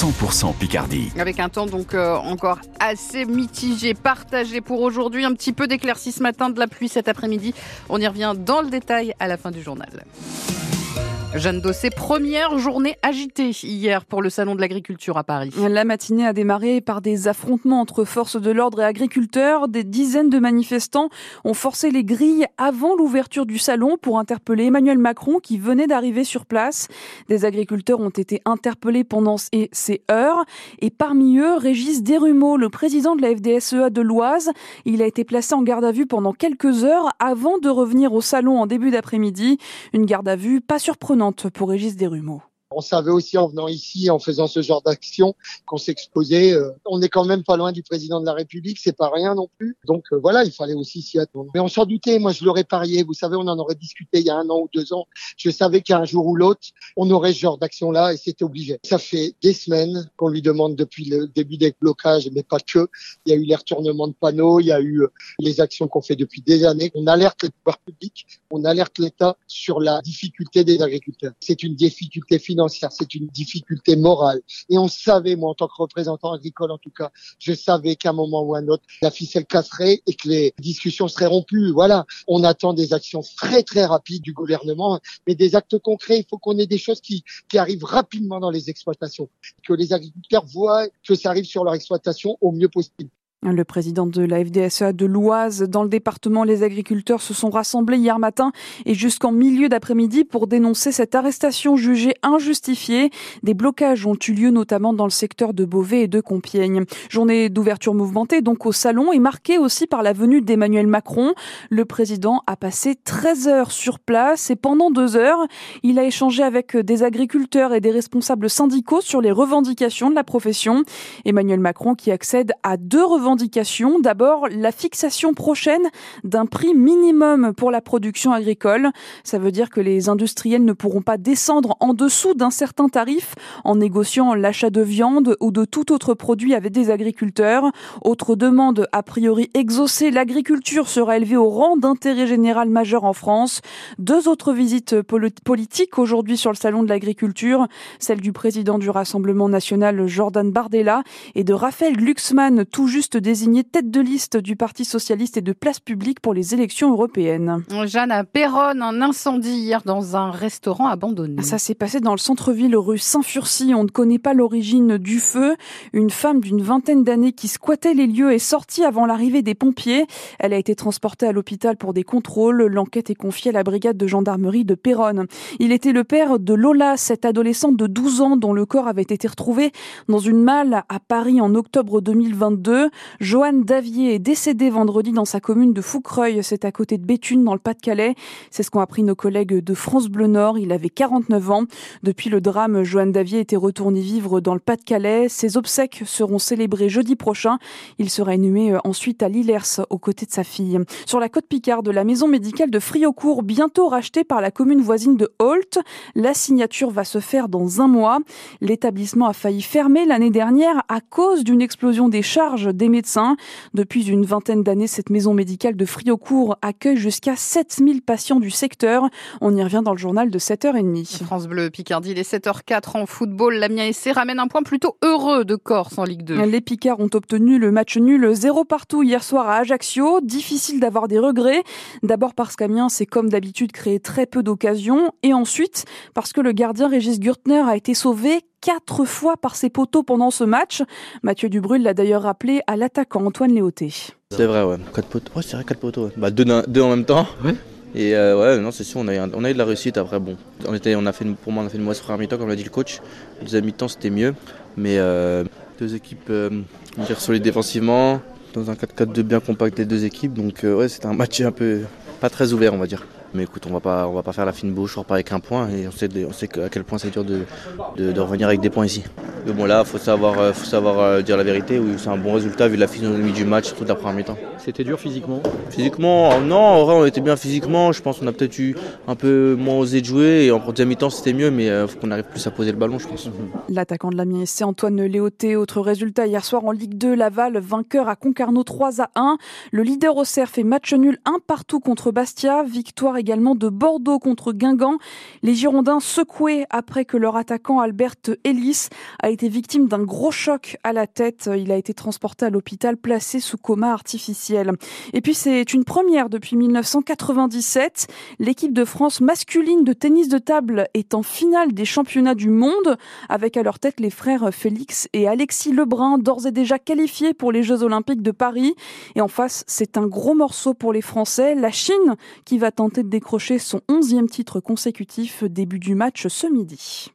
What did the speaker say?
100% Picardie. Avec un temps donc euh, encore assez mitigé, partagé pour aujourd'hui. Un petit peu d'éclaircie ce matin, de la pluie cet après-midi. On y revient dans le détail à la fin du journal. Jeanne Dossé, première journée agitée hier pour le Salon de l'Agriculture à Paris. La matinée a démarré par des affrontements entre forces de l'ordre et agriculteurs. Des dizaines de manifestants ont forcé les grilles avant l'ouverture du salon pour interpeller Emmanuel Macron qui venait d'arriver sur place. Des agriculteurs ont été interpellés pendant ces heures et parmi eux, Régis Desrumeaux, le président de la FDSEA de l'Oise. Il a été placé en garde à vue pendant quelques heures avant de revenir au salon en début d'après-midi. Une garde à vue pas surprenante pour Régis Desrumeaux. On savait aussi en venant ici, en faisant ce genre d'action, qu'on s'exposait. Euh, on est quand même pas loin du président de la République, c'est pas rien non plus. Donc euh, voilà, il fallait aussi s'y attendre. Mais on s'en doutait, moi je l'aurais parié. Vous savez, on en aurait discuté il y a un an ou deux ans. Je savais qu'un jour ou l'autre, on aurait ce genre d'action-là et c'était obligé. Ça fait des semaines qu'on lui demande depuis le début des blocages, mais pas que. Il y a eu les retournements de panneaux, il y a eu euh, les actions qu'on fait depuis des années. On alerte les pouvoirs publics, on alerte l'État sur la difficulté des agriculteurs. C'est une difficulté financière c'est une difficulté morale. Et on savait, moi en tant que représentant agricole en tout cas, je savais qu'à un moment ou un autre, la ficelle casserait et que les discussions seraient rompues. Voilà, on attend des actions très très rapides du gouvernement, mais des actes concrets. Il faut qu'on ait des choses qui, qui arrivent rapidement dans les exploitations, que les agriculteurs voient que ça arrive sur leur exploitation au mieux possible. Le président de la FDSEA de l'Oise, dans le département, les agriculteurs se sont rassemblés hier matin et jusqu'en milieu d'après-midi pour dénoncer cette arrestation jugée injustifiée. Des blocages ont eu lieu notamment dans le secteur de Beauvais et de Compiègne. Journée d'ouverture mouvementée donc au salon et marquée aussi par la venue d'Emmanuel Macron. Le président a passé 13 heures sur place et pendant deux heures, il a échangé avec des agriculteurs et des responsables syndicaux sur les revendications de la profession. Emmanuel Macron qui accède à deux revendications D'abord, la fixation prochaine d'un prix minimum pour la production agricole. Ça veut dire que les industriels ne pourront pas descendre en dessous d'un certain tarif en négociant l'achat de viande ou de tout autre produit avec des agriculteurs. Autre demande a priori exaucée, l'agriculture sera élevée au rang d'intérêt général majeur en France. Deux autres visites politiques aujourd'hui sur le salon de l'agriculture, celle du président du Rassemblement national Jordan Bardella et de Raphaël Glucksmann, tout juste désigné tête de liste du Parti socialiste et de place publique pour les élections européennes. Jeanne à Péronne, un incendie hier dans un restaurant abandonné. Ça s'est passé dans le centre-ville rue Saint-Furcy. On ne connaît pas l'origine du feu. Une femme d'une vingtaine d'années qui squattait les lieux est sortie avant l'arrivée des pompiers. Elle a été transportée à l'hôpital pour des contrôles. L'enquête est confiée à la brigade de gendarmerie de Péronne. Il était le père de Lola, cette adolescente de 12 ans dont le corps avait été retrouvé dans une malle à Paris en octobre 2022. Joanne Davier est décédée vendredi dans sa commune de Foucreuil, c'est à côté de Béthune dans le Pas-de-Calais. C'est ce qu'ont appris nos collègues de France Bleu Nord. Il avait 49 ans. Depuis le drame, Joanne Davier était retournée vivre dans le Pas-de-Calais. Ses obsèques seront célébrées jeudi prochain. Il sera inhumé euh, ensuite à Lillers aux côtés de sa fille. Sur la côte Picarde, la maison médicale de Friocourt, bientôt rachetée par la commune voisine de Holt. La signature va se faire dans un mois. L'établissement a failli fermer l'année dernière à cause d'une explosion des charges des médecins. Depuis une vingtaine d'années, cette maison médicale de Friocourt accueille jusqu'à 7000 patients du secteur. On y revient dans le journal de 7h30. France Bleu Picardie, les 7h04 en football. L'Amiens SC ramène un point plutôt heureux de Corse en Ligue 2. Les Picards ont obtenu le match nul 0 partout hier soir à Ajaccio. Difficile d'avoir des regrets. D'abord parce qu'Amiens s'est comme d'habitude créé très peu d'occasions et ensuite parce que le gardien Régis Gürtner a été sauvé quatre fois par ses poteaux pendant ce match. Mathieu Dubrul l'a d'ailleurs rappelé à l'attaquant Antoine Léoté. C'est vrai, ouais. Quatre poteaux. Ouais, c'est vrai, quatre poteaux. Bah, deux, deux, en même temps. Ouais. Et euh, ouais, non, c'est sûr, on a, eu, on a eu de la réussite après. Bon, on était, on a fait, pour moi, on a fait une mauvaise première mi-temps, comme l'a dit le coach. deuxième mi-temps, c'était mieux. Mais euh, deux équipes, euh, on dire, solides défensivement, dans un 4-4-2 bien compact des deux équipes. Donc, ouais, c'était un match un peu pas très ouvert, on va dire. Mais écoute, on va pas, on va pas faire la fine bouche, on repart avec un point et on sait, on sait à quel point c'est dur de, de, revenir avec des points ici. Mais bon là, faut savoir, euh, faut savoir euh, dire la vérité. Oui, c'est un bon résultat vu la physionomie du match, surtout de la première mi-temps. C'était dur physiquement? Physiquement, non, en vrai on était bien physiquement. Je pense qu'on a peut-être eu un peu moins osé de jouer et en deuxième mi-temps c'était mieux, mais il euh, faut qu'on arrive plus à poser le ballon, je pense. L'attaquant de la c'est Antoine Léoté. Autre résultat hier soir en Ligue 2, Laval vainqueur à Concarneau 3 à 1. Le leader au fait match nul un partout contre Bastia. Victoire également de Bordeaux contre Guingamp. Les Girondins secoués après que leur attaquant Albert Ellis a été victime d'un gros choc à la tête. Il a été transporté à l'hôpital placé sous coma artificiel. Et puis c'est une première depuis 1997. L'équipe de France masculine de tennis de table est en finale des championnats du monde avec à leur tête les frères Félix et Alexis Lebrun d'ores et déjà qualifiés pour les Jeux olympiques de Paris. Et en face, c'est un gros morceau pour les Français. La Chine qui va tenter décrocher son onzième titre consécutif début du match ce midi.